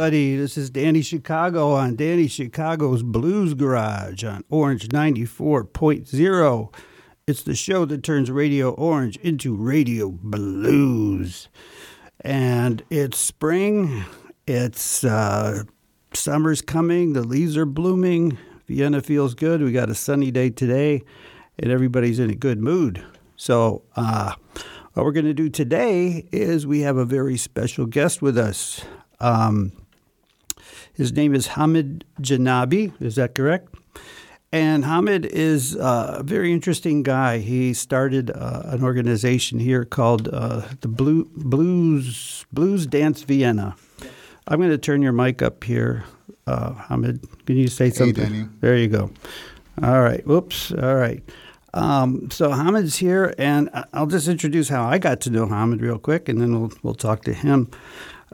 Everybody, this is Danny Chicago on Danny Chicago's Blues Garage on Orange 94.0. It's the show that turns Radio Orange into Radio Blues. And it's spring, it's uh, summer's coming, the leaves are blooming, Vienna feels good. We got a sunny day today, and everybody's in a good mood. So, uh, what we're going to do today is we have a very special guest with us. Um, his name is Hamed Jenabi. Is that correct? And Hamed is a very interesting guy. He started uh, an organization here called uh, the Blue, Blues Blues Dance Vienna. I'm going to turn your mic up here, uh, Hamed. Can you say something? Danny. There you go. All right. Whoops. All right. Um, so Hamed's here, and I'll just introduce how I got to know Hamed real quick, and then we'll we'll talk to him.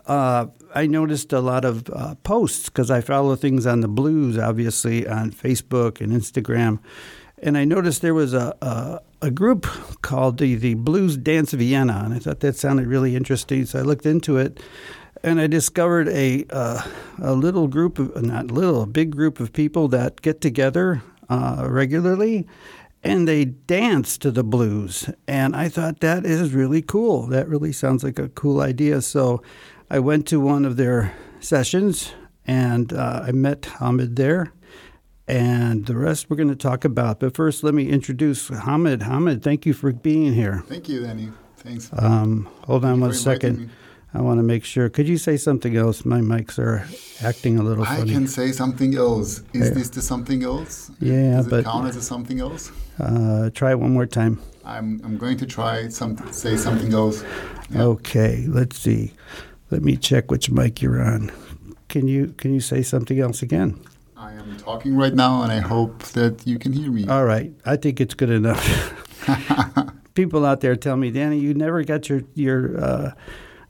Uh, I noticed a lot of uh, posts because I follow things on the blues, obviously on Facebook and Instagram, and I noticed there was a a, a group called the the Blues Dance Vienna, and I thought that sounded really interesting. So I looked into it, and I discovered a uh, a little group of not little, a big group of people that get together uh, regularly, and they dance to the blues. And I thought that is really cool. That really sounds like a cool idea. So I went to one of their sessions, and uh, I met Hamed there. And the rest we're going to talk about. But first, let me introduce Hamed. Hamed, thank you for being here. Thank you, Danny. Thanks. Um, hold on you one second. I want to make sure. Could you say something else? My mics are acting a little I funny. can say something else. Is this the something else? Yeah, Does it but- count as a something else? Uh, try it one more time. I'm, I'm going to try some say something else. Yeah. Okay, let's see. Let me check which mic you're on. Can you can you say something else again? I am talking right now, and I hope that you can hear me. All right, I think it's good enough. People out there tell me, Danny, you never got your your uh,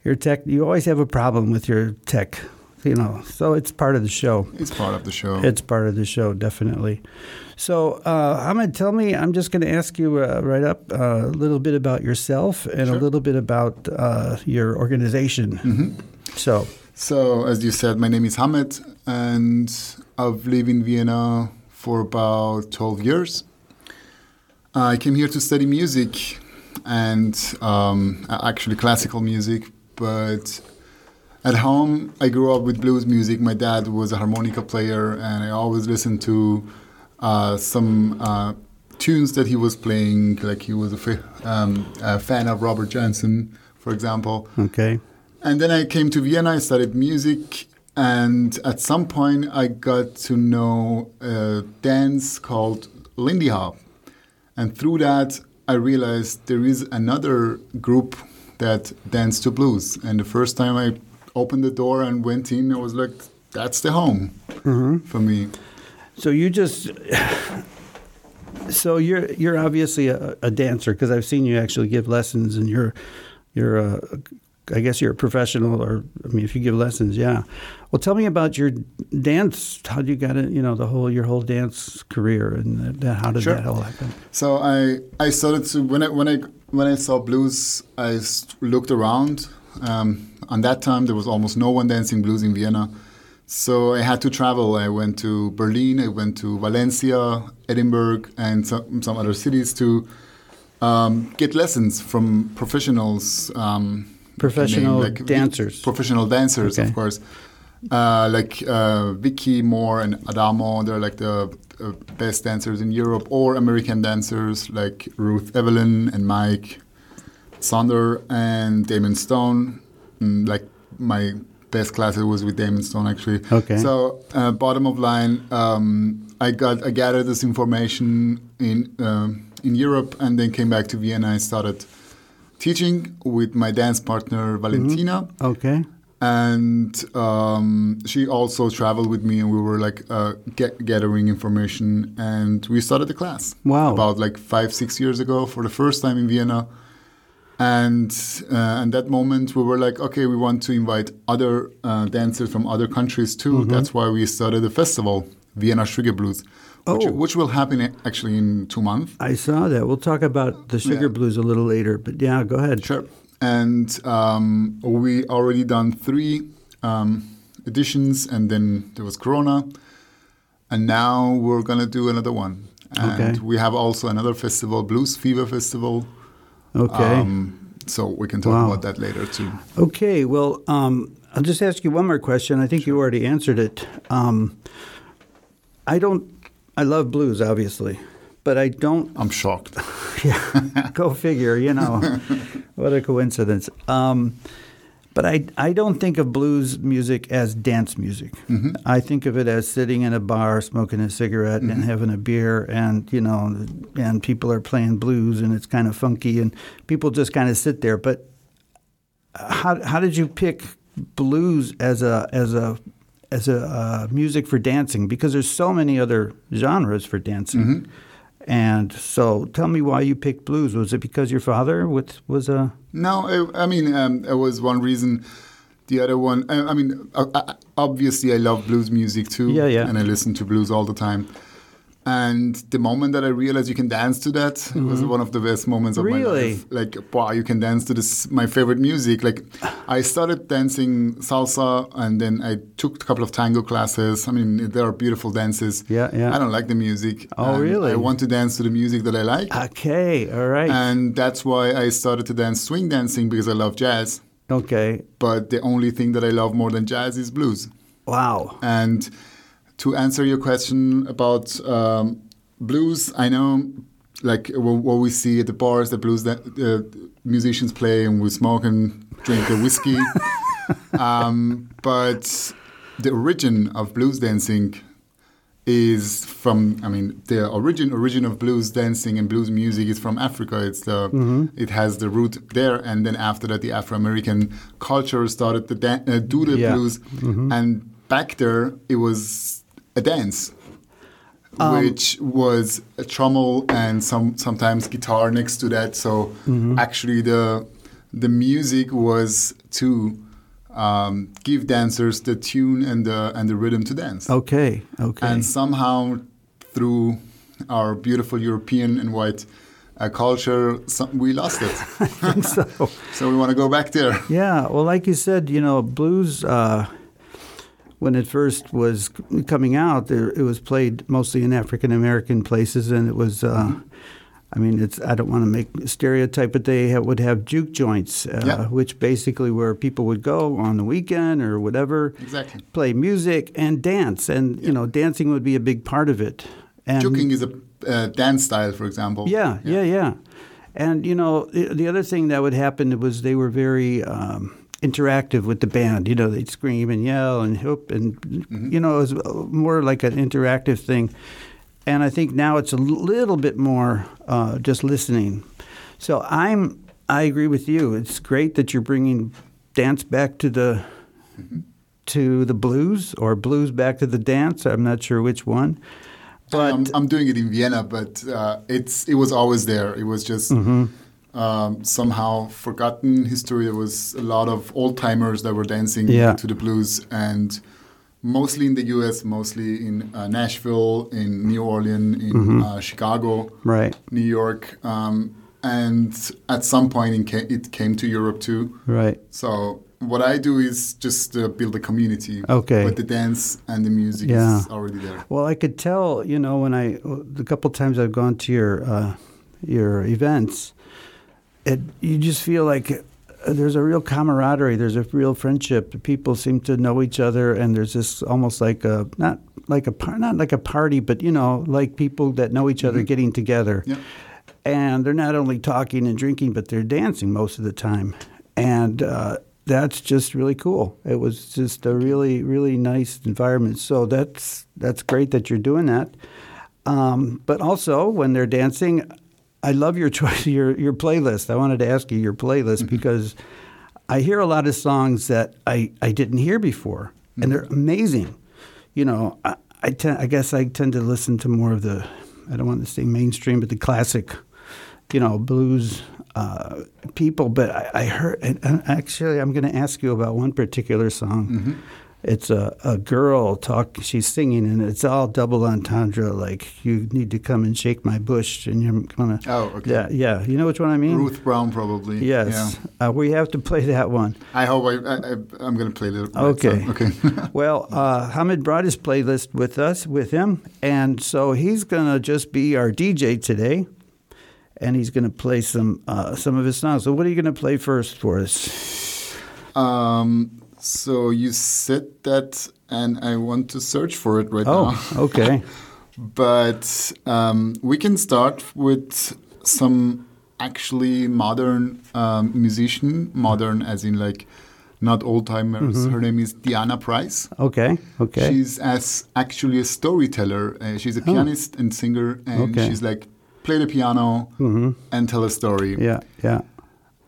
your tech. You always have a problem with your tech, you know. So it's part of the show. it's part of the show. It's part of the show, definitely. So, uh, Ahmed, tell me, I'm just going to ask you uh, right up uh, a little bit about yourself and a little bit about uh, your organization. Mhm. So, So, as you said, my name is Hamed, and I've lived in Vienna for about 12 years. I came here to study music and um, actually classical music, but at home I grew up with blues music. My dad was a harmonica player, and I always listened to uh, some uh, tunes that he was playing. Like he was a, um, a fan of Robert Johnson, for example. okay. And then I came to Vienna, I studied music, and at some point I got to know a dance called Lindy Hop. And through that, I realized there is another group that dance to blues. And the first time I opened the door and went in, I was like, that's the home for me. So you just. So you're you're obviously a, a dancer because I've seen you actually give lessons and you're you're a, I guess you're a professional or I mean if you give lessons yeah well tell me about your dance how you got it you know the whole your whole dance career and that, that- how did Sure. that all happen So I I started to when I when I when I saw blues, I looked around. Um, on that time, there was almost no one dancing blues in Vienna, so I had to travel. I went to Berlin, I went to Valencia, Edinburgh, and some, some other cities to um, get lessons from professionals. Um, Professional like dancers. professional dancers, Okay. of course. Uh, like uh, Vicci Moore and Adamo, they're like the uh, best dancers in Europe, or American dancers like Ruth Evelyn and Mike Sonder and Damon Stone. Mm, like my best class it was with Damon Stone actually. Okay. So uh, bottom of line, um, I got I gathered this information in um, in Europe and then came back to Vienna. I started teaching with my dance partner Valentina okay and um, she also traveled with me and we were like uh, get, gathering information and we started the class Wow. about like five six years ago for the first time in vienna and uh, at that moment we were like okay we want to invite other uh, dancers from other countries too Mm-hmm. that's why we started the festival vienna sugar blues which, Oh. which will happen actually in two months I saw that we'll talk about the sugar Yeah. blues a little later but yeah go ahead Sure. And um, we already done three um, editions, and then there was Corona, and now we're gonna do another one. And Okay. we have also another festival, Blues Fever Festival. Okay. Um, so we can talk Wow. about that later too. Okay, well, um, I'll just ask you one more question. I think you already answered it. Um, I don't. I love blues, obviously, but I don't. I'm shocked. Yeah, go figure. You know, what a coincidence. But I, I don't think of blues music as dance music. Mm-hmm. I think of it as sitting in a bar, smoking a cigarette, and mm-hmm. having a beer, and you know, and people are playing blues, and it's kind of funky, and people just kind of sit there. But how how did you pick blues as a as a as a uh, music for dancing? Because there's so many other genres for dancing. Mm-hmm. And so, tell me why you picked blues. Was it because your father was a No, I, I mean, um, it was one reason. The other one, I, I mean, uh, uh, obviously, I love blues music too. Yeah, yeah. And I listen to blues all the time. And the moment that I realized you can dance to that it was one of the best moments of my Mm-hmm. Really? life. Like, wow, you can dance to this, my favorite music. Like, I started dancing salsa and then I took a couple of tango classes. I mean, there are beautiful dances. Yeah, yeah. I don't like the music. Oh, really? I want to dance to the music that I like. okay? All right. And that's why I started to dance swing dancing because I love jazz. okay. But the only thing that I love more than jazz is blues. Wow. And to answer your question about um, blues, I know like what we see at the bars, the blues that uh, musicians play, and we smoke and drink a whiskey. um, but the origin of blues dancing is from I mean the origin origin of blues dancing and blues music is from Africa. It's the Mm-hmm. it has the root there, and then after that, the Afro American culture started to dan- uh, do the Yeah. blues, Mm-hmm. and back there it was a dance. Um, which was a trommel and some sometimes guitar next to that. So Mm-hmm. actually, the the music was to um, give dancers the tune and the and the rhythm to dance. Okay. Okay. And somehow, through our beautiful European and white uh, culture, some, we lost it. so, so we want to go back there. yeah. Well, like you said, you know, blues. Uh, when it first was coming out, there, it was played mostly in African American places, and it was. Uh, I mean, it's. I don't want to make a stereotype, but they ha- would have juke joints, uh, Yeah. which basically where people would go on the weekend or whatever, Exactly. play music and dance, and you know, dancing would be a big part of it. And Juking is a uh, dance style, for example. yeah, yeah, yeah. And you know, the, the other thing that would happen was they were very um, interactive with the band. You know, they'd scream and yell and whoop, and you know, it was more like an interactive thing. And I think now it's a little bit more uh, just listening. So I'm, I agree with you. It's great that you're bringing dance back to the to the blues or blues back to the dance. I'm not sure which one. But I'm, I'm doing it in Vienna, but uh, it's it was always there. It was just Mm-hmm. Um, somehow forgotten history. There was a lot of old timers that were dancing Yeah. to the blues, and mostly in the U.S., mostly in uh, Nashville, in New Orleans, in Mm-hmm. uh, Chicago, right, New York, um, and at some point in ca- it came to Europe too. right. So what I do is just uh, build a community. Okay. But the dance and the music Yeah. is already there. Well, I could tell, you know, when I the couple times I've gone to your uh, your events, it you just feel like uh, there's a real camaraderie, there's a real friendship. People seem to know each other, and there's this almost like a not like a par- not like a party, but you know, like people that know each other getting together. Yeah. And they're not only talking and drinking, but they're dancing most of the time, and. Uh, that's just really cool. It was just a really, really nice environment. So that's that's great that you're doing that. Um, but also, when they're dancing, I love your choice, your your playlist. I wanted to ask you your playlist mm-hmm. because I hear a lot of songs that I, I didn't hear before, and they're mm-hmm. amazing. You know, I I, ten, I guess I tend to listen to more of the I don't want to say mainstream, but the classic, you know, blues uh, people. But I, I heard, actually, I'm going to ask you about one particular song. Mm-hmm. It's a, a girl talk. She's singing, and it's all double entendre. Like you need to come and shake my bush, and you're gonna. Oh, okay. Yeah, yeah. You know which one I mean? Ruth Brown, probably. Yes. Yeah. Uh, we have to play that one. I hope I, I, going to play the. right Okay. song. Okay. Well, uh, Hamed brought his playlist with us, with him, and so he's gonna just be our DJ today, and he's gonna play some uh, some of his songs. So, what are you gonna play first for us? um. So you said that, and I want to search for it right now. Oh, okay. but um, we can start with some actually modern um, musician, modern as in like not old timers. Mm-hmm. Her name is Diana Price. Okay. Okay. She's as actually a storyteller. Uh, she's a pianist and singer, and Oh. Okay. She's like play the piano and tell a story. yeah. Yeah.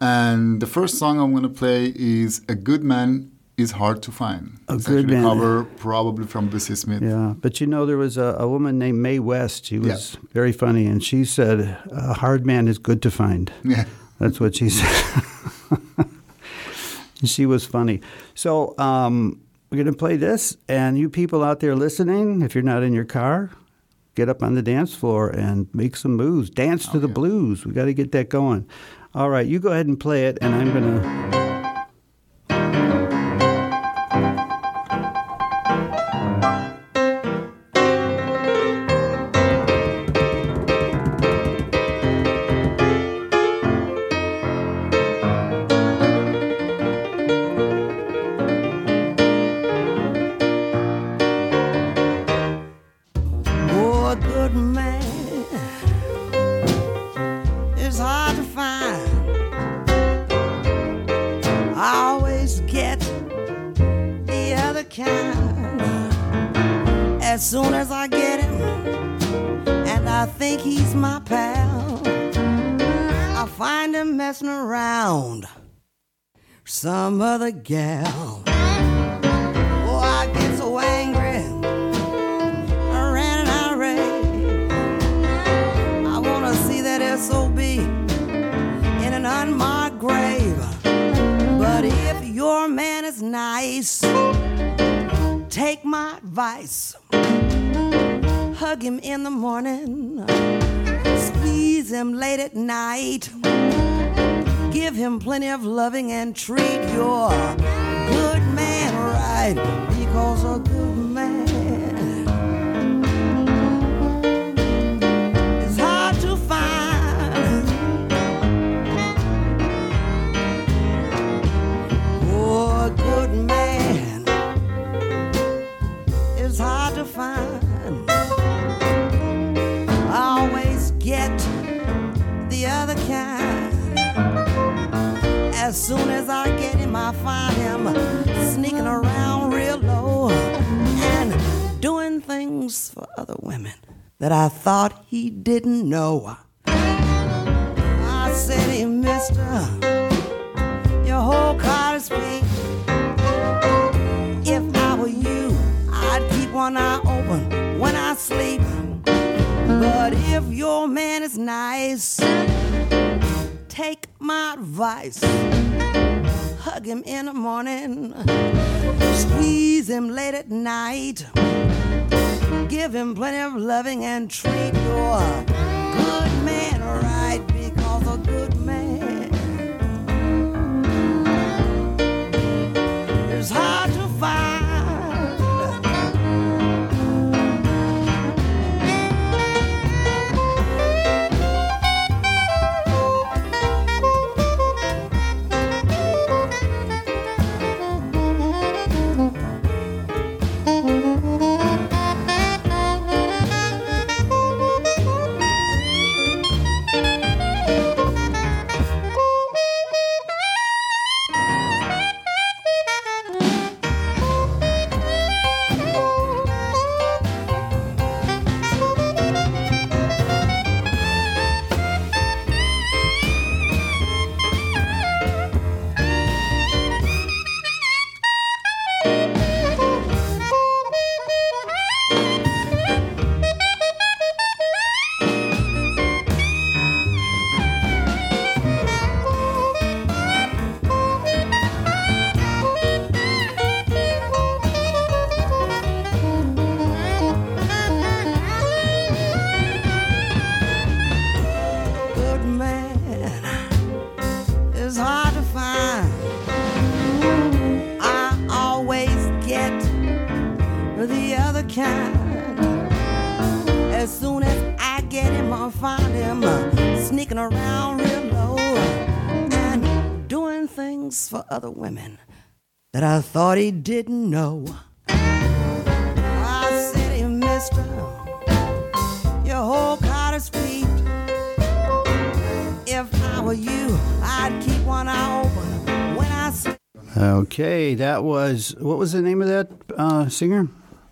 And the first song I'm going to play is "A Good Man Is Hard to Find." A it's Good Man. cover, probably from Bessie Smith. Yeah, but you know, there was a, a woman named Mae West. She was very funny, and she said, "A hard man is good to find." Yeah. That's what she said. she was funny. So um, we're going to play this, and you people out there listening, if you're not in your car, get up on the dance floor and make some moves. Dance to the yeah. blues. We got to get that going. All right, you go ahead and play it, and I'm going to. I think he's my pal. I find him messing around some other gal. Oh, I get so angry. I ran an irate. I wanna see that SOB in an unmarked grave. But if your man is nice, take my advice. Hug him in the morning, squeeze him late at night. Give him plenty of loving and treat your good man right. Because a good man As soon as I get him, I find him sneaking around real low and doing things for other women that I thought he didn't know. I said, Hey, mister, your whole car is pink. If I were you, I'd keep one eye open when I sleep. But if your man is nice, take my advice. Hug him in the morning, squeeze him late at night. Give him plenty of loving and treat your other women that I thought he didn't know. I said, hey, mister, your whole cottage feet. If I were you, I'd keep one eye open when I sleep. Okay, that was what was the name of that uh, singer?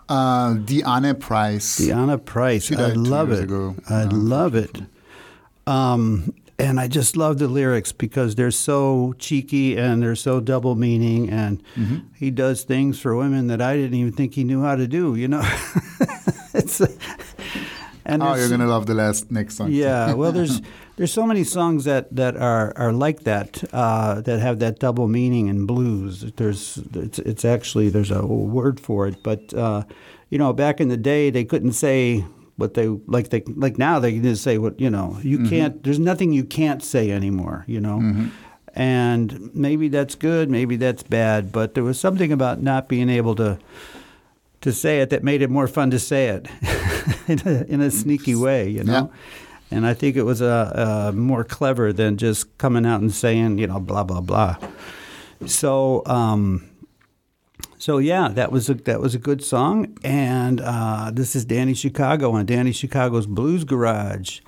Uh, the Anne Price. Deanna Price. I died two love it. ago. I love it. Um, and I just love the lyrics because they're so cheeky and they're so double meaning. And Mm-hmm. he does things for women that I didn't even think he knew how to do. You know, it's. And oh, you're gonna love the last next song. yeah, well, there's there's so many songs that that are are like that uh, that have that double meaning in blues. There's it's it's actually there's a word for it, but uh, you know, back in the day, they couldn't say what they like. They like now they can just say what you know. You can't. There's nothing you can't say anymore. You know. And maybe that's good, maybe that's bad, but there was something about not being able to to say it that made it more fun to say it in, a, in a sneaky way, you know. And I think it was uh, uh, more clever than just coming out and saying, you know, blah blah blah. So, um, so yeah, that was a that was a good song. And uh, this is Danny Chicago on Danny Chicago's Blues Garage.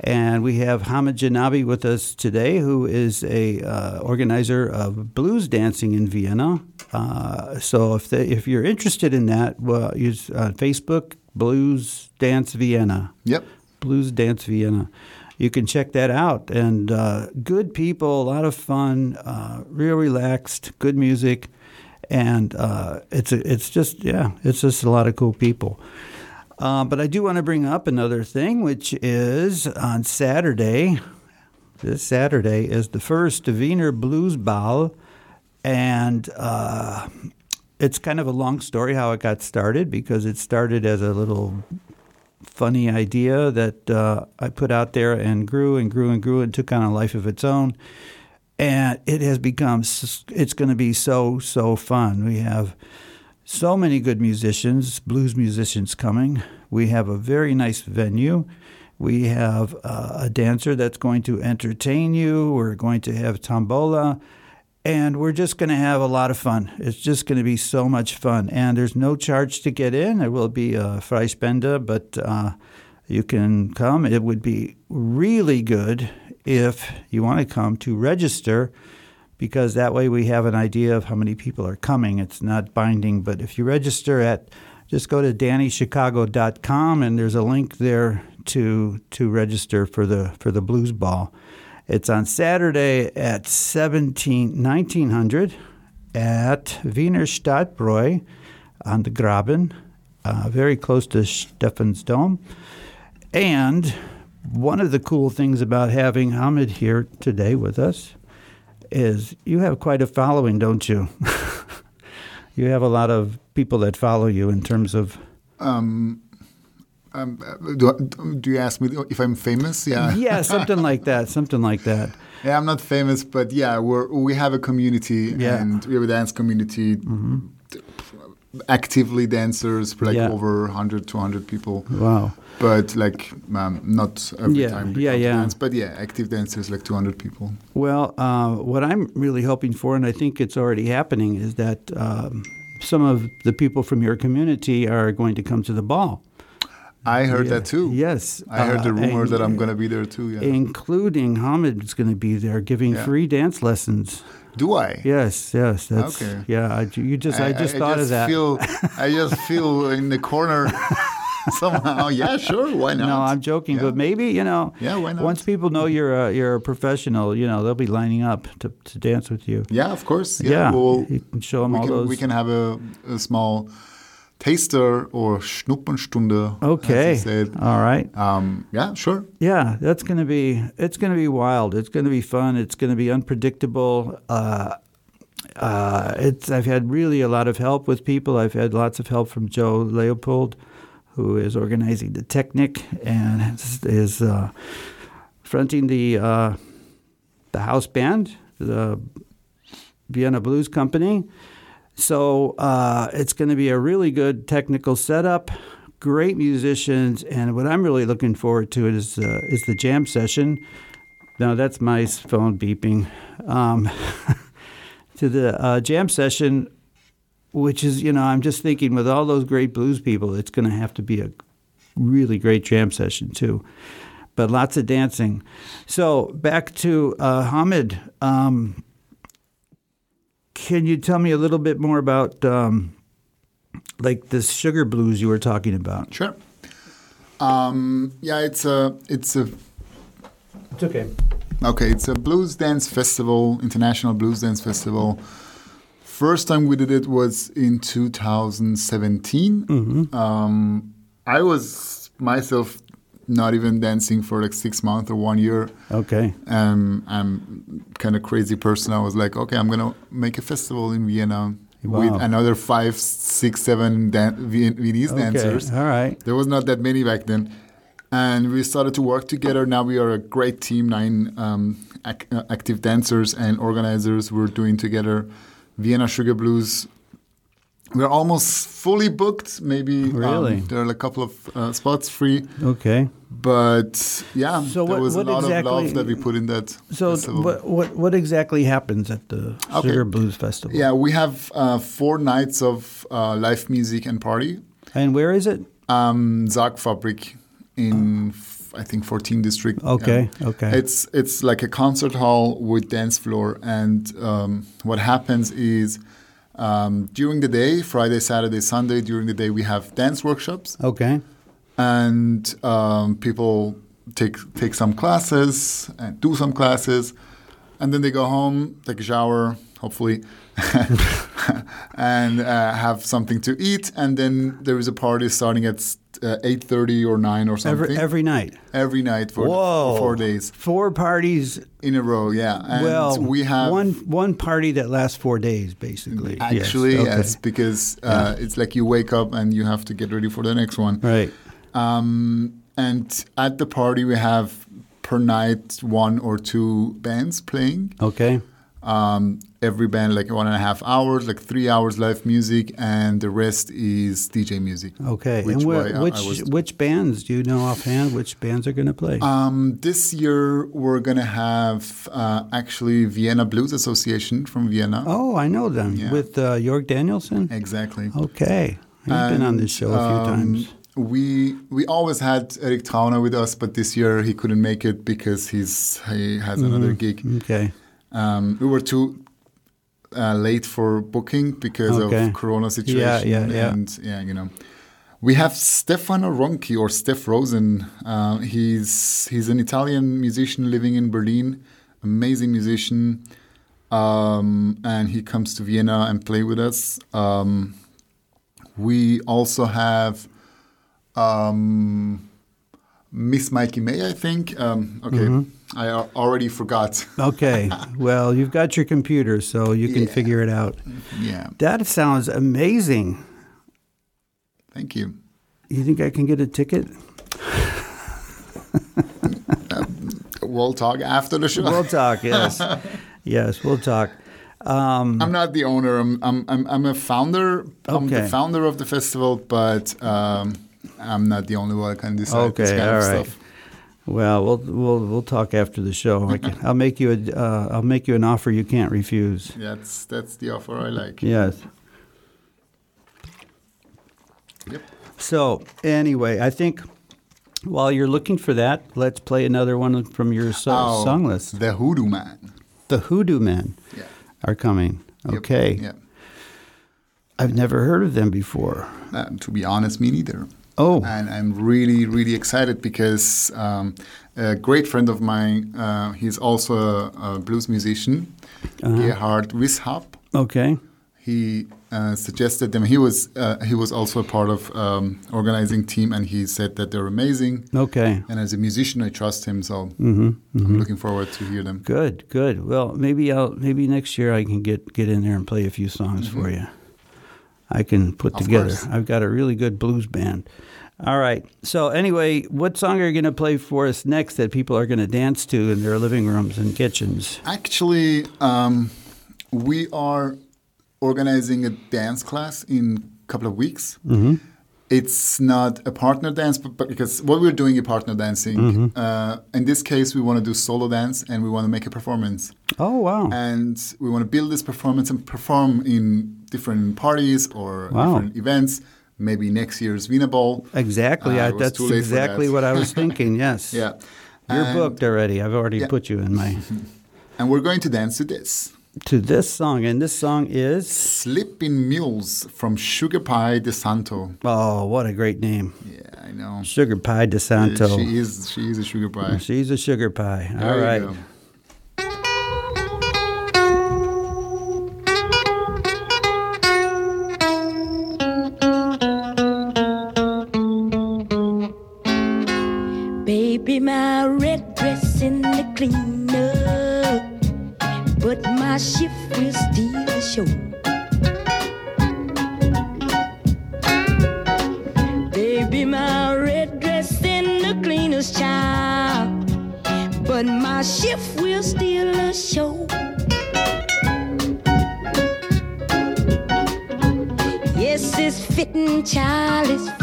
And we have Hamed Jenabi with us today, who is a uh, organizer of blues dancing in Vienna. Uh, so if they, if you're interested in that, well, use uh, Facebook Blues Dance Vienna. Yep. Blues Dance Vienna. You can check that out. And uh, good people, a lot of fun, uh, real relaxed, good music, and uh, it's it's just yeah, it's just a lot of cool people. Uh, but I do want to bring up another thing, which is on Saturday. This Saturday is the first Wiener Blues Ball, and uh, it's kind of a long story how it got started because it started as a little funny idea that uh, I put out there and grew and grew and grew and took on a life of its own. And it has become, it's going to be so, so fun. We have so many good musicians, blues musicians coming. We have a very nice venue. We have uh, a dancer that's going to entertain you. We're going to have tombola. And we're just going to have a lot of fun. It's just going to be so much fun. And there's no charge to get in. There will be a Freispende, but uh, you can come. It would be really good if you want to come to register because that way we have an idea of how many people are coming. It's not binding, but if you register at just go to dannychicago.com and there's a link there to to register for the for the blues ball. It's on Saturday at 17, 1900 at Wiener Stadtbräu on the Graben, uh, very close to Stephansdom. And one of the cool things about having Hamed here today with us is you have quite a following, don't you? you have a lot of people that follow you in terms of. Um, um, do, do you ask me if I'm famous? Yeah. Yeah, something like that. Something like that. Yeah, I'm not famous, but yeah, we're we have a community Yeah. Mm-hmm. and we have a dance community. Actively dancers, like Yeah. over 100, 200 people. Wow. But like um, not every Yeah, time. we yeah, yeah. Dance, but yeah, active dancers like 200 people. Well, uh, what I'm really hoping for, and I think it's already happening, is that um, some of the people from your community are going to come to the ball. I heard Yeah. that too. Yes. I heard the uh, rumor and- that I'm going to be there too. Yeah. Including Hamed is going to be there giving Yeah. free dance lessons. Do I? Yes, yes. That's, Okay. Yeah, I, you just, I, just thought just of that. Feel, I just feel in the corner somehow. Yeah, sure. Why not? No, I'm joking, Yeah. but maybe you know. Yeah, why not? Once people know you're a, you're a professional, you know they'll be lining up to, to dance with you. Yeah, of course. Yeah, Yeah, We'll, you can show 'em we all can, those- We can have a, a small taster or Schnupperstunde. as Okay. you said. All right. Um, yeah, sure. Yeah, that's gonna be it's gonna be wild. It's gonna be fun. It's gonna be unpredictable. Uh, uh, it's I've had really a lot of help with people. I've had lots of help from Joe Leopold, who is organizing the Technic and is, is uh, fronting the uh, the house band, the Vienna Blues Company. So uh, it's going to be a really good technical setup, great musicians, and what I'm really looking forward to is uh, is the jam session. Now that's my phone beeping. Um, to the uh, jam session, which is you know I'm just thinking with all those great blues people, it's going to have to be a really great jam session too. But lots of dancing. So back to uh, Hamed. Um, can you tell me a little bit more about um, like this sugar blues you were talking about? Sure. Um, yeah, it's a it's a It's okay. okay. It's a blues dance festival, international blues dance festival. First time we did it was in 2017. Um, I was myself not even dancing for like six months or one year. Okay. Um, I'm kind of crazy person. I was like, okay, I'm gonna make a festival in Vienna Wow. with another five, six, seven dan- Viennese Okay. dancers. All right. There was not that many back then. And we started to work together. Now we are a great team, nine um, ac- uh, active dancers and organizers. We're doing together Vienna Sugar Blues. We're almost fully booked. Maybe um, there are a couple of uh, spots free, Okay. but yeah, So there what- was what a lot of love that we put in that. So festival. what what what exactly happens at the Okay. Sugar Blues Festival? yeah, we have uh, four nights of uh, live music and party. And where is it? Um, Sargfabrik in I think 14 district. Okay, Yeah. okay. It's it's like a concert hall with dance floor, and um, what happens is um, during the day, Friday, Saturday, Sunday, during the day we have dance workshops, Okay. and um, people take take some classes and do some classes, and then they go home, take a shower, hopefully, and uh, have something to eat, and then there is a party starting at uh, eight thirty or nine or something Every every night. every night for, Whoa. for four days Four parties. in a row. Yeah, and well, we have one one party that lasts four days, basically. Yes, actually okay. yes, because uh, it's like you wake up and you have to get ready for the next one. Right. Um, and at the party we have per night one or two bands playing. Okay. Um, every band like one and a half hours, like three hours live music, and the rest is DJ music. Okay. Which and where, way I- I which which bands do you know offhand? Which bands are going to play? Um, this year we're gonna have uh, actually Vienna Blues Association from Vienna. oh, I know them yeah. with uh, Jörg Danielsen. Exactly. Okay. He's been on this show a few um, times. We we always had Erik Trauner with us, but this year he couldn't make it because he's he has another gig. Okay. Um, we were too uh, late for booking because Okay. of Corona situation. yeah, yeah. yeah. And yeah, you know. We have Stefano Ronchi or Steph Rosen. Uh, he's he's an Italian musician living in Berlin, amazing musician, um, and he comes to Vienna and play with us. Um, we also have um, Miss Mikey May, I think. Um, okay, Mm-hmm. I already forgot. Okay. well, you've got your computer, so you can Yeah. figure it out. yeah, That sounds amazing. thank you. You think I can get a ticket? We'll talk after the show. We'll talk. Yes. yes, we'll talk. Um, I'm not the owner. I'm I'm I'm, I'm a founder. Okay. I'm the founder of the festival, but um, I'm not the only one who can decide this kind All of right. stuff. Well, we'll we'll we'll talk after the show. I can, I'll make you a uh, I'll make you an offer you can't refuse. That's that's the offer I like. Yes. Yep. So anyway, I think while you're looking for that, let's play another one from your so- Oh, song list. The Hoodoo Man. The Hoodoo Men Yeah. are coming. Yep. Okay. Yeah. I've never heard of them before. Uh, to be honest, me neither. Oh. And I'm really, really excited because um, a great friend of mine, uh, he's also a, a blues musician, Uh-huh. Gerhard Wishap. Okay. He uh, suggested them. He was uh, he was also a part of um, organizing team, and he said that they're amazing. Okay. And as a musician, I trust him, so Mm-hmm. I'm looking forward to hear them. Good, good. Well, maybe I'll maybe next year I can get get in there and play a few songs for you. I can put Mm-hmm. Of together. course. I've got a really good blues band. All right. So anyway, what song are you going to play for us next that people are going to dance to in their living rooms and kitchens? Actually, um, we are organizing a dance class in a couple of weeks. It's not a partner dance, but, but because what we're doing is partner dancing. Mm-hmm. Uh, in this case, we want to do solo dance and we want to make a performance. Oh wow. And we want to build this performance and perform in different parties or Wow. different events. Maybe next year's Wiener Ball. Exactly. Uh, I, that's too late for exactly that. what I was thinking. Yes. Yeah. You're And- booked already. I've already Yeah. put you in my And we're going to dance to this. to this song, and this song is Slipping Mules from Sugar Pie de Santo. oh, what a great name, Yeah, I know. Sugar Pie de Santo. She is she is a sugar pie. She's a sugar pie. All right. Fitting,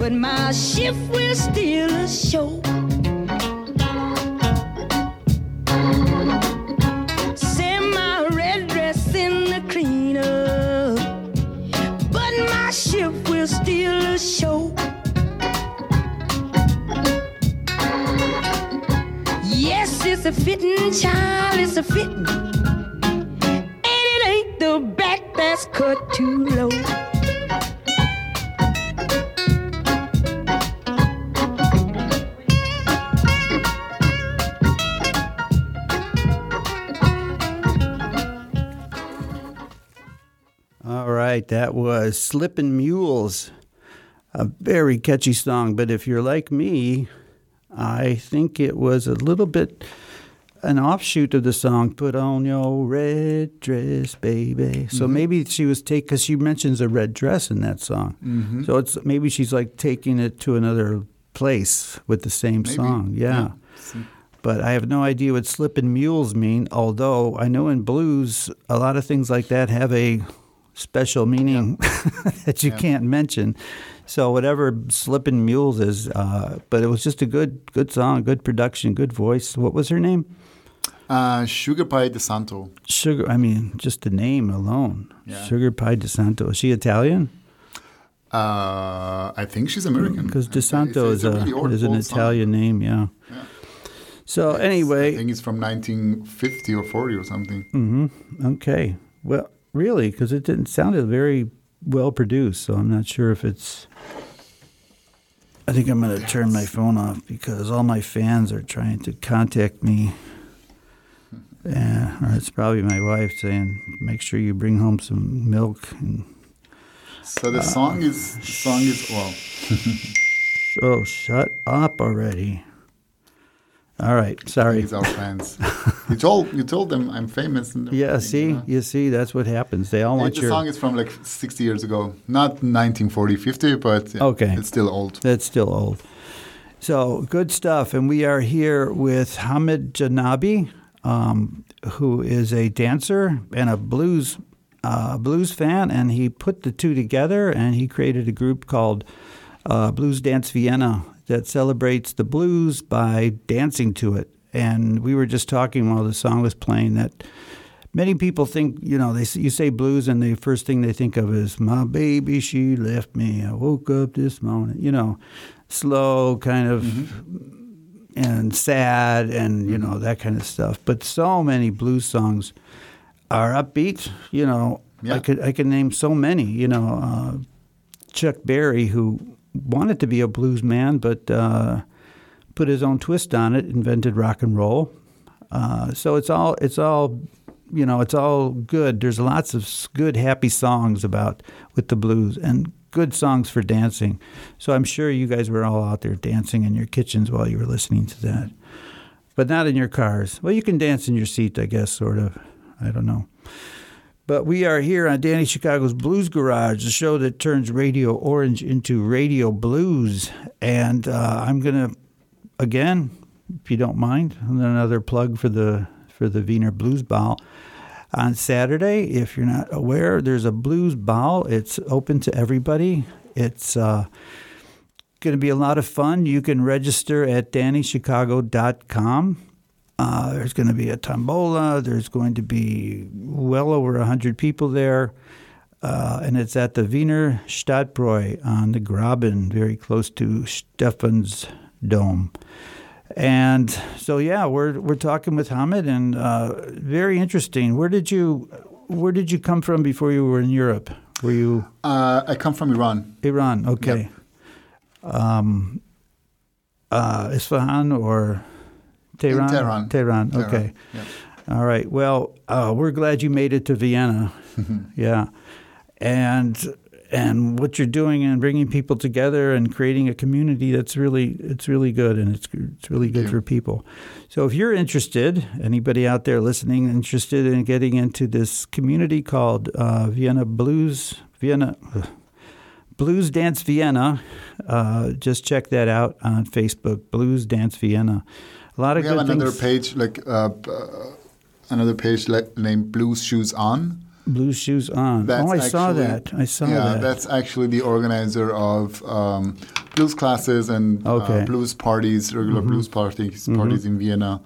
but my shift will still a show. Red dress in the cleaner, but my shift will steal a show. Yes, it's a fitting, child, it's a fitting. That was Slippin' Mules, a very catchy song. But if you're like me, I think it was a little bit an offshoot of the song "Put on Your Red Dress, Baby." So mm-hmm. maybe she was take because she mentions a red dress in that song. Mm-hmm. So it's maybe she's like taking it to another place with the same Maybe. song. yeah. But I have no idea what slippin' mules mean, although I know in blues a lot of things like that have a special meaning that you can't mention. So whatever slippin' mules is, uh, but it was just a good good song, good production, good voice. What was her name? Uh, Sugar Pie de Santo. Sugar. I mean, just the name alone. Yeah. Sugar Pie De Santo. Is she Italian? Uh, I think she's American. Because De It's Santo it's is a, really old- is an old song. Italian name. Yeah. So I anyway, I think it's from 1950 or 40 or something. Mm-hmm. Okay. Well, really, because it didn't sound very well produced, so I'm not sure if it's. I think I'm going to turn my phone off because all my fans are trying to contact me. Yeah, or it's probably my wife saying, "Make sure you bring home some milk." And So the song is the song is well. oh, shut up already! All right, sorry. He's our fans. you told you told them I'm famous. And Yeah, see, you know? you see, that's what happens. They all want the your. song is from like 60 years ago, not 1940, 50, but Okay. it's still old. That's still old. So good stuff. And we are here with Hamed Jenabi, um, who is a dancer and a blues uh, blues fan, and he put the two together and he created a group called uh, Blues Dance Vienna that celebrates the blues by dancing to it. And we were just talking while the song was playing that many people think, you know, they you say blues and the first thing they think of is my baby, she left me. I woke up this morning. You know, slow kind of and sad and you know that kind of stuff. But so many blues songs are upbeat. You know, I could I could name so many. You know, uh, Chuck Berry, who wanted to be a blues man, but uh, put his own twist on it, invented rock and roll. Uh, so it's all it's all you know it's all good. There's lots of good happy songs about with the blues and good songs for dancing. So I'm sure you guys were all out there dancing in your kitchens while you were listening to that, but not in your cars. Well, you can dance in your seat, I guess, sort of. I don't know. But we are here on Danny Chicago's Blues Garage, the show that turns Radio Orange into Radio Blues. And uh, I'm going to, again, if you don't mind, another plug for the for the Wiener Blues Ball. On Saturday, if you're not aware, there's a blues ball. It's open to everybody. It's uh, going to be a lot of fun. You can register at DannyChicago.com. Uh, there's going to be a tombola. There's going to be well over 100 people there. Uh, and it's at the Wiener Stadtbräu on the Graben, very close to Stephan's Dome. And so, yeah, we're we're talking with Hamed, and uh, very interesting. Where did you where did you come from before you were in Europe? Were you Uh, I come from Iran. Iran? Okay. Um, uh, Isfahan or Tehran? Tehran. Tehran. Tehran, Okay. yeah. All right. Well, uh, we're glad you made it to Vienna. yeah, and and what you're doing and bringing people together and creating a community that's really it's really good and it's it's really good for people. So if you're interested, anybody out there listening interested in getting into this community called uh, Vienna Blues Vienna. Blues Dance Vienna. Uh, just check that out on Facebook. Blues Dance Vienna. A lot of We good have another things. page like uh, uh, another page like, named Blues Shoes On. Blue shoes on. That's oh, I saw that. I saw yeah, that. Yeah, that's actually the organizer of um, blues classes and Okay. Mm-hmm. uh, blues parties, regular blues parties, parties in Vienna.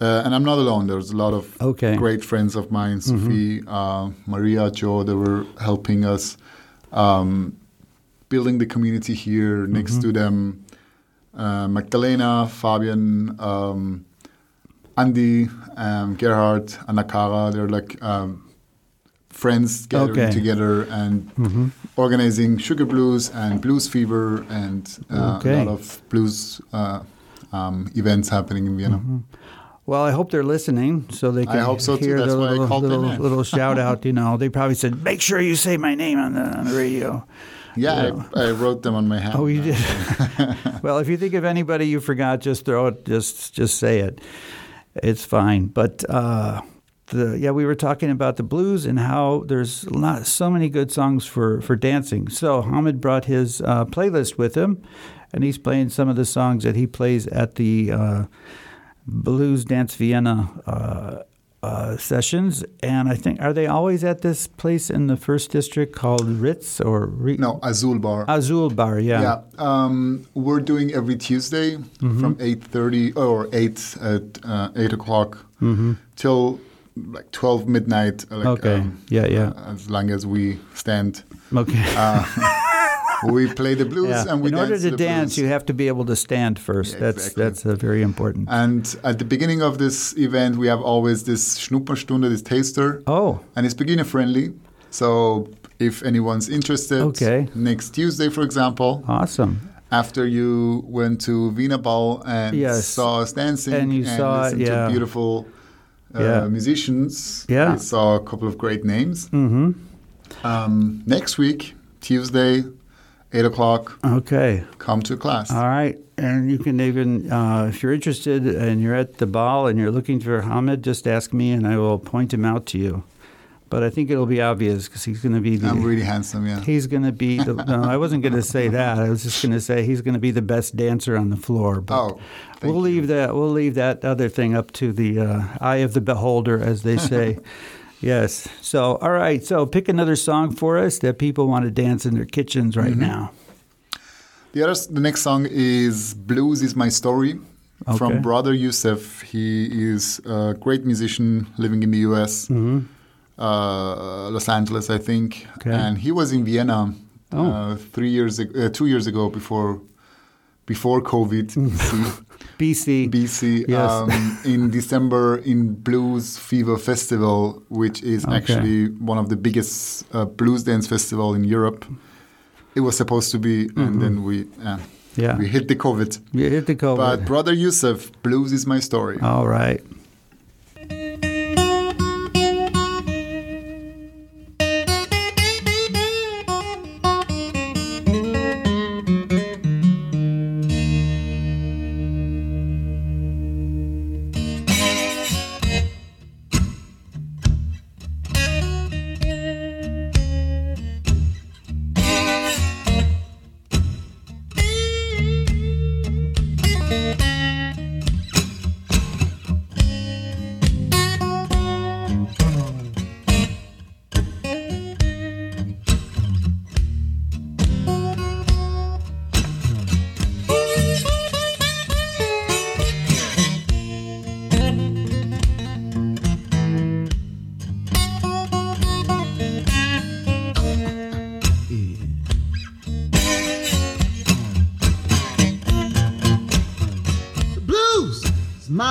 Uh, and I'm not alone. There's a lot of Okay. Mm-hmm. great friends of mine, Sophie, uh, Maria, Joe. They were helping us um, building the community here. Next Mm-hmm. to them, uh, Magdalena, Fabian, um, Andy, um, Gerhard, Anakara. They're like um, friends gathering Okay. together and organizing Sugar Blues and Blues Fever and uh, Okay. a lot of blues uh, um, events happening in Vienna. Well, I hope they're listening so they I can hope so, too. hear That's the why I little, called little, little shout out. You know, they probably said, "Make sure you say my name on the on the radio." Yeah, I, I wrote them on my hand. Oh, you did. well, if you think of anybody you forgot, just throw it. Just just say it. It's fine. But uh, the yeah, we were talking about the blues and how there's not so many good songs for for dancing. So Hamed brought his uh, playlist with him, and he's playing some of the songs that he plays at the uh, Blues Dance Vienna. Uh, uh, sessions and I think are they always at this place in the first district called Ritz or Ri- No, Azul Bar. Azul Bar? yeah, um, we're doing every Tuesday Mm-hmm. from eight thirty or eight at uh, eight o'clock till like twelve midnight. uh, Like, Mm-hmm. Okay. um, Yeah, yeah. uh, as long as we stand, Okay. we play the blues yeah. and we In order to dance, blues. you have to be able to stand first. Yeah, that's exactly. that's uh, very important. And at the beginning of this event, we have always this Schnupperstunde, this taster. oh, And it's beginner friendly. So if anyone's interested, Okay. next Tuesday, for example, awesome. after you went to Wiener Ball and Yes. saw us dancing And you saw listened yeah. to beautiful uh, Yeah. musicians, Yeah. we saw a couple of great names. Mm-hmm. Um, next week, Tuesday, 8 o'clock, Okay. come to class. All right. And you can even, uh, if you're interested and you're at the ball and you're looking for Hamed, just ask me and I will point him out to you. but I think it'll be obvious because he's going to be the. I'm really handsome, yeah. He's going to be the. No, I wasn't going to say that. I was just going to say he's going to be the best dancer on the floor. But Oh, thank we'll you. leave that. We'll leave that other thing up to the uh, eye of the beholder, as they say. yes. So, all right. So, pick another song for us that people want to dance in their kitchens right Mm-hmm. now. The other, the next song is "Blues Is My Story" Okay. from Brother Yusef. He is a great musician living in the U.S., uh, Los Angeles, I think, Mm-hmm. Okay. and he was in Vienna Oh. uh, three years, uh, two years ago before before COVID. BC. BC. Yes. um, in December in Blues Fever Festival, which is Okay. actually one of the biggest uh, blues dance festival in Europe. It was supposed to be, and then we uh, Mm-hmm. Yeah. we hit the COVID. You hit the cover. But brother Yusef, blues is my story. all right.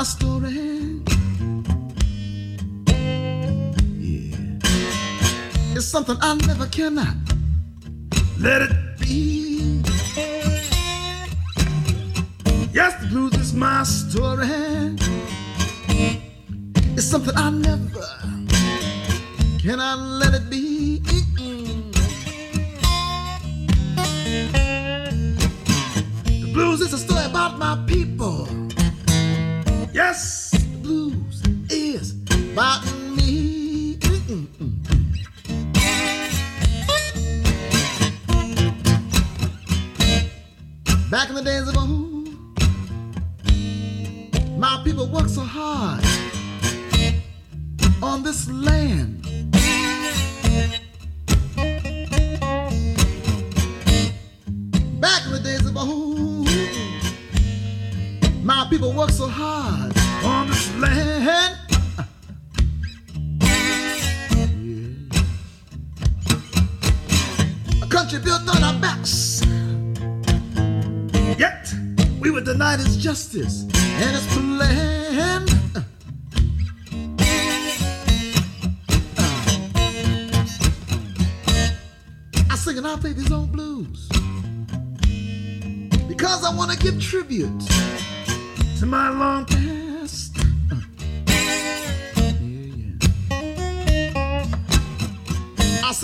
Story. Yeah. It's something I never cannot let it be. Yes, the blues is my story. It's something I never cannot let it be. The blues is a story about my people. Yes, the blues is about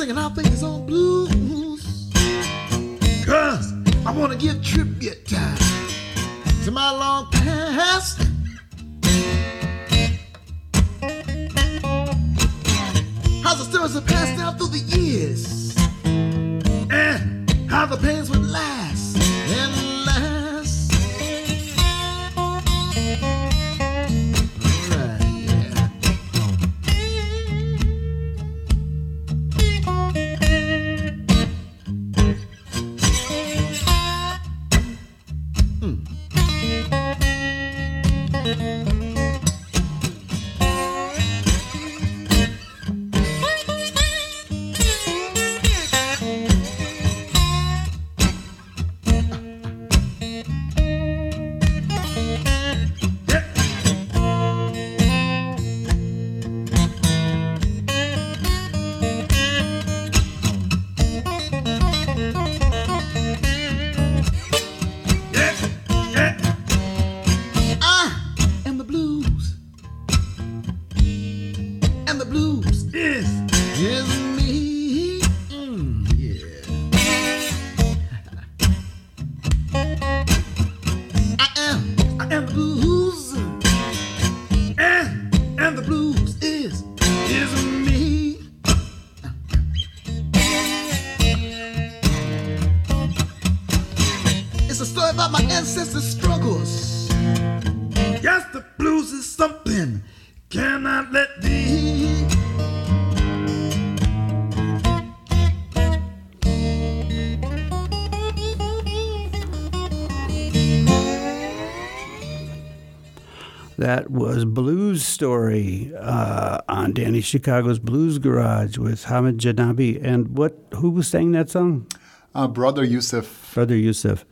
I sing and I play these old blues because I want to give tribute time to my long past. How the stories have passed down through the years and how the pains would That was Blues Story uh, on Danny Chicago's Blues Garage with Hamed Jenabi. And what? Who was sang that song? Uh, Brother Yusef. Brother Yusef.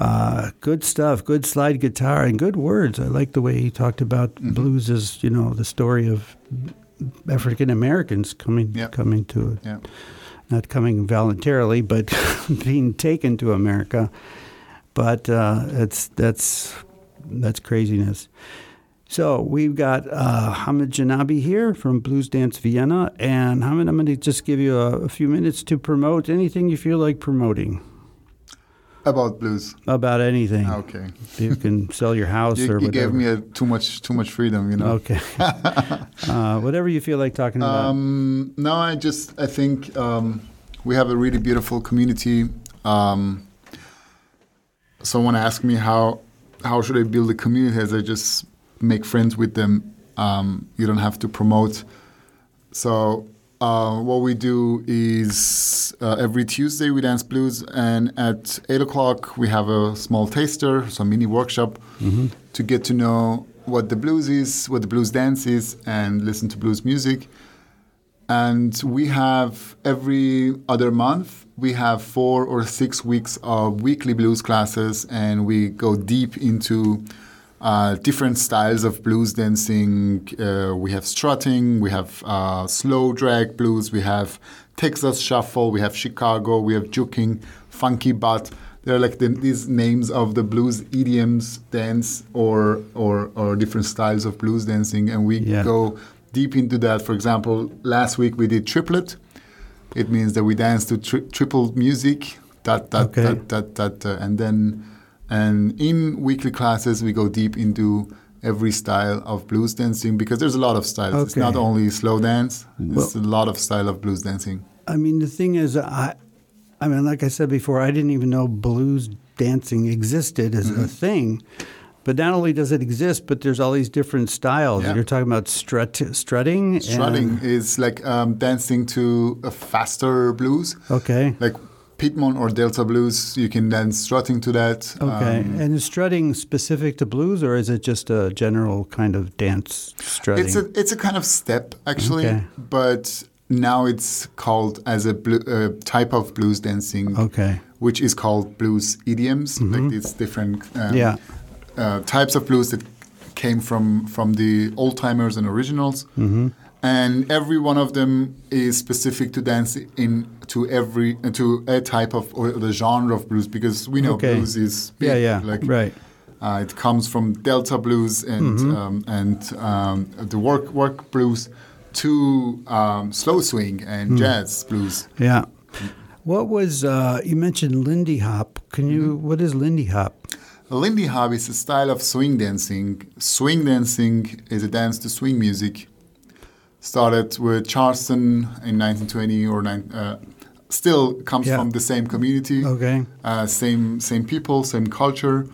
Uh, good stuff. Good slide guitar and good words. I like the way he talked about blues as you know the story of African Americans coming Yep. coming to it. Yeah. not coming voluntarily, but being taken to America. But uh, it's that's that's craziness. So we've got uh, Hamed Jenabi here from Blues Dance Vienna, and Hamed, I'm going to just give you a, a few minutes to promote anything you feel like promoting About blues. about anything. Okay. You can sell your house You, or you whatever. gave me a, too much too much freedom, you know. Okay. uh, whatever you feel like talking about. Um, no, I just I think um, we have a really beautiful community. Um, someone asked me how how should I build a community? As I just make friends with them. Um, you don't have to promote. So uh, what we do is uh, every Tuesday we dance blues, and at eight o'clock we have a small taster, some mini workshop, to get to know what the blues is, what the blues dance is, and listen to blues music. And we have every other month, we have four or six weeks of weekly blues classes, and we go deep into uh, different styles of blues dancing. Uh, we have strutting, we have uh, slow drag blues, we have Texas shuffle, we have Chicago, we have juking, funky butt. They're like the, these names of the blues idioms dance or, or or different styles of blues dancing, and we Yeah. go deep into that. For example, last week we did triplet. It means that we dance to tri- triple music, that that Okay. that that that, uh, and then and in weekly classes we go deep into every style of blues dancing because there's a lot of styles. It's not only slow dance; Well- it's a lot of style of blues dancing. I mean, the thing is, I, I mean, like I said before, I didn't even know blues dancing existed as Mm-hmm. a thing. But not only does it exist, but there's all these different styles. Yeah. You're talking about strut, strutting. and- Strutting is like um, dancing to a faster blues, okay. like Piedmont or Delta blues. You can dance strutting to that. Okay. Um, and is strutting specific to blues, or is it just a general kind of dance strutting? It's a it's a kind of step actually, Okay. but now it's called as a blu- uh, type of blues dancing, okay. which is called blues idioms. Like these different um, Mm-hmm. Yeah. uh, types of blues that came from from the old timers and originals. Mm-hmm. And every one of them is specific to dance in to every to a type of or the genre of blues because we know Okay. blues is big, Yeah, yeah. like right. uh, it comes from Delta blues and Mm-hmm. um, and um, the work work blues to um, slow swing and Hmm. jazz blues. Yeah. What was uh, you mentioned Lindy Hop? Can you? Mm-hmm. what is Lindy Hop? Lindy hop is a style of swing dancing. Swing dancing is a dance to swing music. Started with Charleston in 1920 or nine, uh, still comes Yeah. from the same community. Okay. uh, same same people, same culture,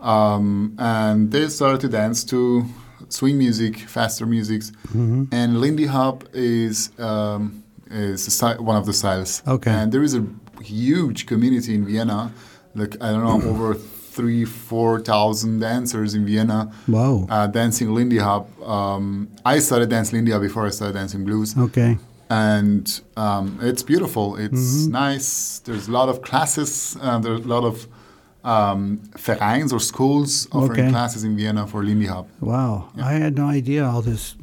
um, and they started to dance to swing music, faster musics, Mm-hmm. and Lindy Hop is um, is one of the styles. Okay. and there is a huge community in Vienna, like I don't know, over three, four thousand dancers in Vienna. Wow. Uh, dancing Lindy Hop. Um, I started dancing Lindy Hop before I started dancing blues Okay. and um, it's beautiful. It's Mm-hmm. nice. There's a lot of classes. Uh, there's a lot of um, vereins or schools offering Okay. classes in Vienna for Lindy Hop. Wow, I had no idea all this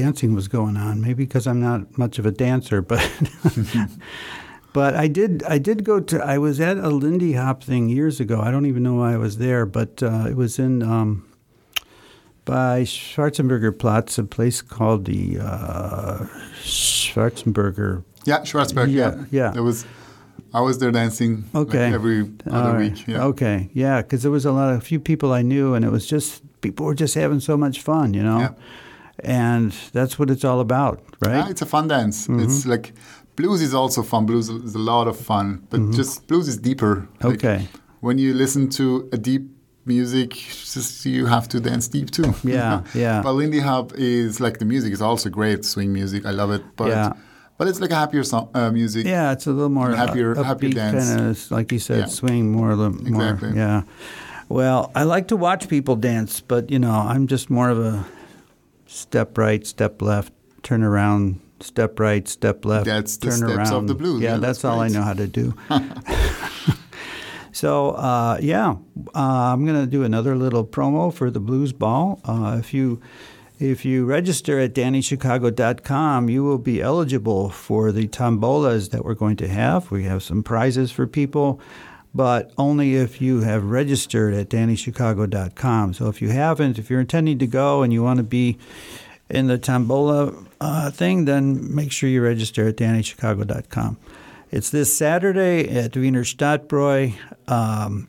dancing was going on. Maybe because I'm not much of a dancer, but but I did I did go to I was at a Lindy Hop thing years ago. I don't even know why I was there, but uh, it was in um, by Schwarzenberger Platz, a place called the uh, Schwarzenberger. Yeah, Schwarzberg. Yeah, Yeah, yeah. There was. I was there dancing like, Okay. every other right. week. Yeah. Okay, yeah, because there was a lot of few people I knew, and it was just people were just having so much fun, you know. Yeah. And that's what it's all about, right? Yeah, it's a fun dance. Mm-hmm. It's like blues is also fun. Blues is a lot of fun, but just blues is deeper. Like, Okay. when you listen to a deep music, just you have to dance deep too. Yeah, yeah. but Lindy Hop is like the music is also great swing music. I love it. But Yeah. but it's like a happier song, uh, music. Yeah, it's a little more Happier- uh, happier dance. kind of, like you said, Yeah. swing more, a little more. Exactly. Yeah. Well, I like to watch people dance, but you know, I'm just more of a step right, step left, turn around, step right, step left, That's the turn steps around. of the blues. Yeah, Yeah, that's, that's all I know how to do. So uh, yeah, uh, I'm going to do another little promo for the Blues Ball. Uh, if you if you register at DannyChicago.com, you will be eligible for the tombolas that we're going to have. We have some prizes for people, but only if you have registered at DannyChicago.com. So if you haven't, if you're intending to go and you want to be in the tombola uh, thing, then make sure you register at DannyChicago.com. It's this Saturday at Wiener Stadtbräu. Um,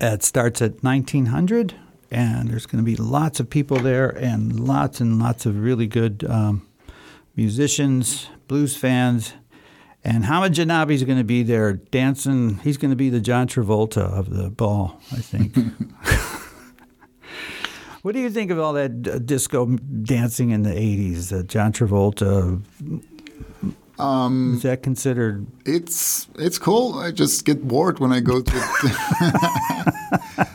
it starts at 1900, and there's going to be lots of people there and lots and lots of really good um, musicians, blues fans. And Hamed Jenabi is going to be there dancing. He's going to be the John Travolta of the ball, I think. what do you think of all that uh, disco dancing in the 80s? Uh, John Travolta, Um, is that considered it's it's cool. I just get bored when I go to.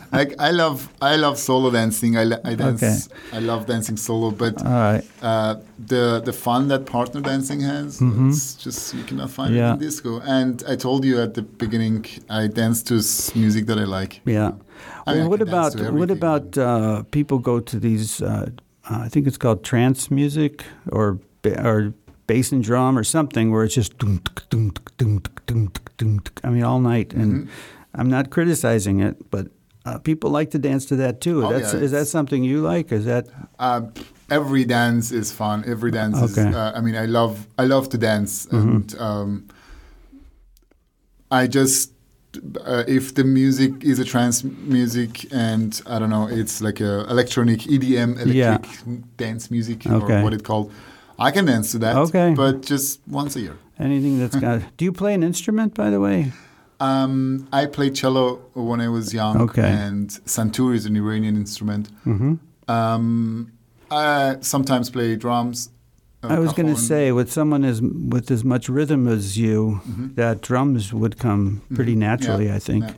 like I love I love solo dancing. I, I dance. Okay. I love dancing solo, but right? uh, the the fun that partner dancing has, it's just you cannot find Mm-hmm. Yeah. it in disco. And I told you at the beginning, I dance to music that I like. Yeah. I mean, what about what about uh, people go to these? Uh, uh, I think it's called trance music or or bass and drum or something where it's just doom, doom, doom, doom, doom. I mean all night. And Mm-hmm. I'm not criticizing it, but uh, people like to dance to that too. Oh, That's yeah, is that something you like? Is that Uh, every dance is fun. Every dance is. Okay. Uh, I mean, I love I love to dance, and um, I just uh, if the music is a trance music and I don't know, it's like a electronic EDM, electric Yeah. dance music Okay. or what it called. I can dance to that. Okay. but just once a year. anything that's got? Do you play an instrument, by the way? Um, I played cello when I was young, Okay. and santur is an Iranian instrument. hmm Um, I sometimes play drums. Uh, I was going to say, with someone as with as much rhythm as you, that drums would come pretty naturally. Mm-hmm. Yeah, I think. yeah.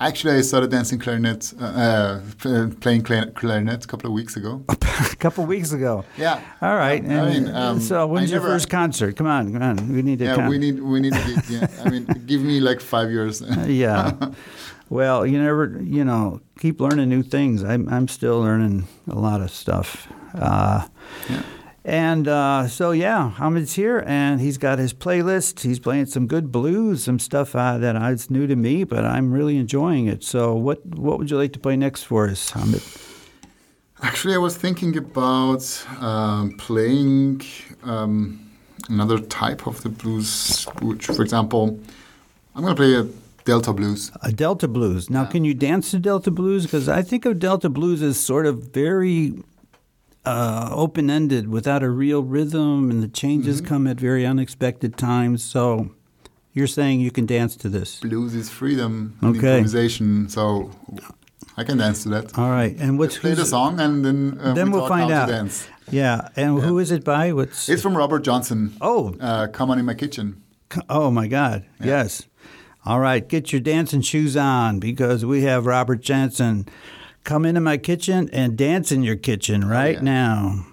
Actually, I started dancing clarinet, uh, uh, playing clarinet a couple of weeks ago. a couple of weeks ago. Yeah. All right. I mean, um, so when's I your never- first concert? Come on, come on. We need to. Yeah, con- we need we need to get, yeah, I mean, give me like five years. yeah. Well, you never, you know, keep learning new things. I'm, I'm still learning a lot of stuff. Uh, Yeah. And uh, so, yeah, Hamed's here, and he's got his playlist. He's playing some good blues, some stuff uh, that is new to me, but I'm really enjoying it. So, what what would you like to play next for us, Hamed? Actually, I was thinking about um, playing um, another type of the blues, which, for example, I'm going to play a Delta blues. A Delta blues. Now, can you dance to Delta blues? Because I think of Delta blues as sort of very uh, open ended, without a real rhythm, and the changes Mm-hmm. come at very unexpected times. So, you're saying you can dance to this? Blues is freedom and Okay. improvisation, so I can dance to that. All right. And what's Play the song and then uh, Then we we'll talk find out. to dance. Yeah. And who is it by? What's It's from Robert Johnson. Oh. uh, come on in my kitchen. Oh my God! Yes. All right, get your dancing shoes on because we have Robert Johnson. Come into my kitchen and dance in your kitchen right oh, yeah. now.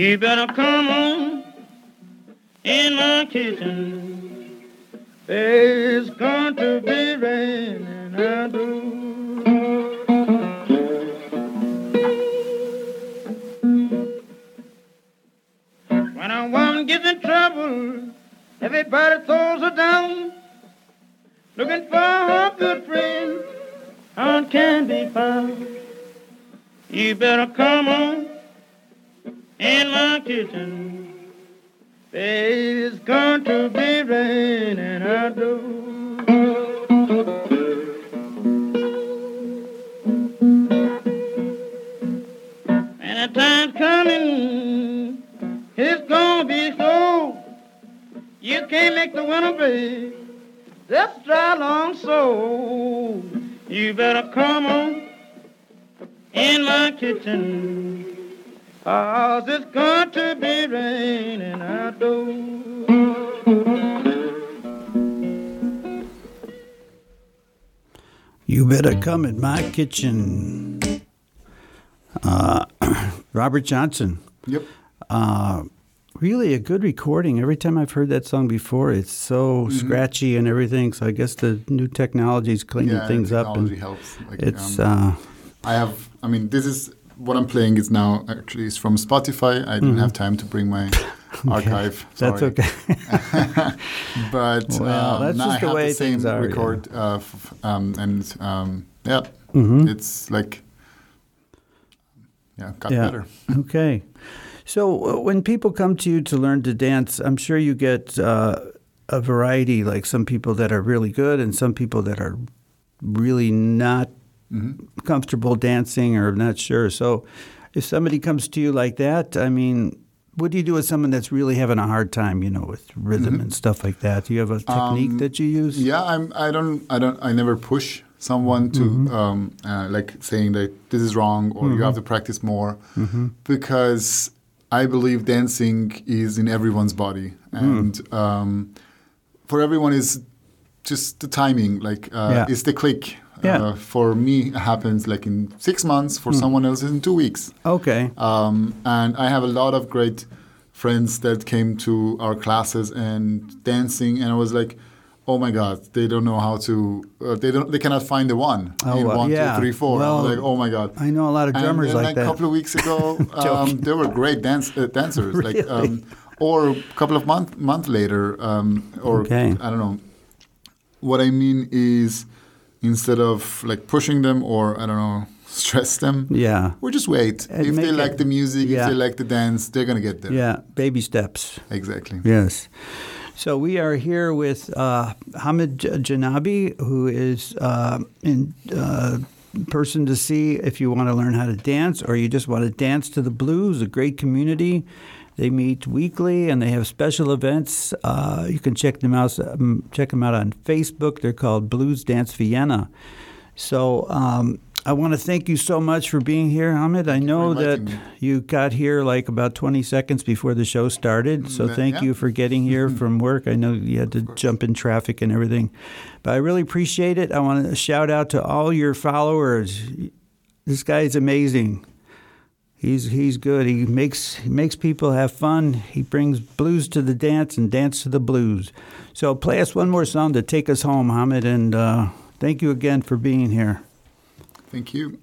You better come on in my kitchen. It's going to be raining outdoors. When a woman gets in trouble, everybody throws her down. Looking for her good friend, how can be found? You better come on in my kitchen. It's going to be raining outdoors. And the time's coming, it's gonna be so. You can't make the winter break. Just dry long so. You better come on in my kitchen. Cause it's going to be raining outdoors. You better come in my kitchen. Uh, Robert Johnson. Yep. Uh, really a good recording. Every time I've heard that song before, it's so Mm-hmm. scratchy and everything. So I guess the new technology is cleaning Yeah, things up. technology helps. Like, it's um, uh, I have. I mean, this is what I'm playing. Is now actually is from Spotify. I didn't have time to bring my archive. Mm-hmm. that's okay. But Well, um, that's now I the have way the same are, yeah. record, uh, f- um, and um, yeah, Mhm. it's like yeah, got yeah. better. okay. So uh, when people come to you to learn to dance, I'm sure you get uh, a variety. Like some people that are really good, and some people that are really not Mm-hmm. comfortable dancing or not sure. So if somebody comes to you like that, I mean, what do you do with someone that's really having a hard time, you know, with rhythm and stuff like that? Do you have a technique Mm-hmm. Um, that you use? Yeah, I'm. I don't. I don't. I never push someone to Mm-hmm. um, uh, like saying that this is wrong or you have to practice more, Mm-hmm. because I believe dancing is in everyone's body, Mm. and um, for everyone is just the timing. Like uh, Yeah. it's the click. Yeah. Mm. Uh, for me, it happens like in six months. For someone else, in two weeks. Okay. Um, and I have a lot of great friends that came to our classes and dancing, and I was like, "Oh my God, they don't know how to. Uh, they don't. They cannot find the one Oh, in well, one, yeah. three, four. Well, like, "Oh my God." I know a lot of drummers and then like a couple of weeks ago, um, they were great dance uh, dancers. Like, Really? um, or a couple of month month later, um, or Okay. I don't know. What I mean is, instead of like pushing them or I don't know, stress them. Yeah. We just wait. And if they like it- the music, yeah. if they like the dance, they're gonna get there. Yeah. Baby steps. Exactly. Yes. So we are here with uh, Hamed Jenabi, who is uh, in uh, person to see if you want to learn how to dance or you just want to dance to the blues. A great community. They meet weekly and they have special events. Uh, you can check them out. Um, check them out on Facebook. They're called Blues Dance Vienna. So um, I want to thank you so much for being here, Ahmed. I know that me. you got here like about 20 seconds before the show started. So Mm, thank yeah. you for getting here from work. I know you had to jump in traffic and everything, but I really appreciate it. I want to shout out to all your followers. This guy is amazing. He's he's good. He makes he makes people have fun. He brings blues to the dance and dance to the blues. So play us one more song to take us home, Hamed, and uh, thank you again for being here. Thank you.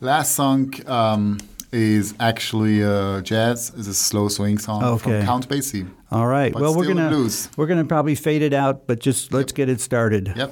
Last song um, is actually uh, jazz. It's a slow swing song Okay. from Count Basie. All right. But well, we're gonna blues. we're gonna probably fade it out, but just let's get it started. Yep.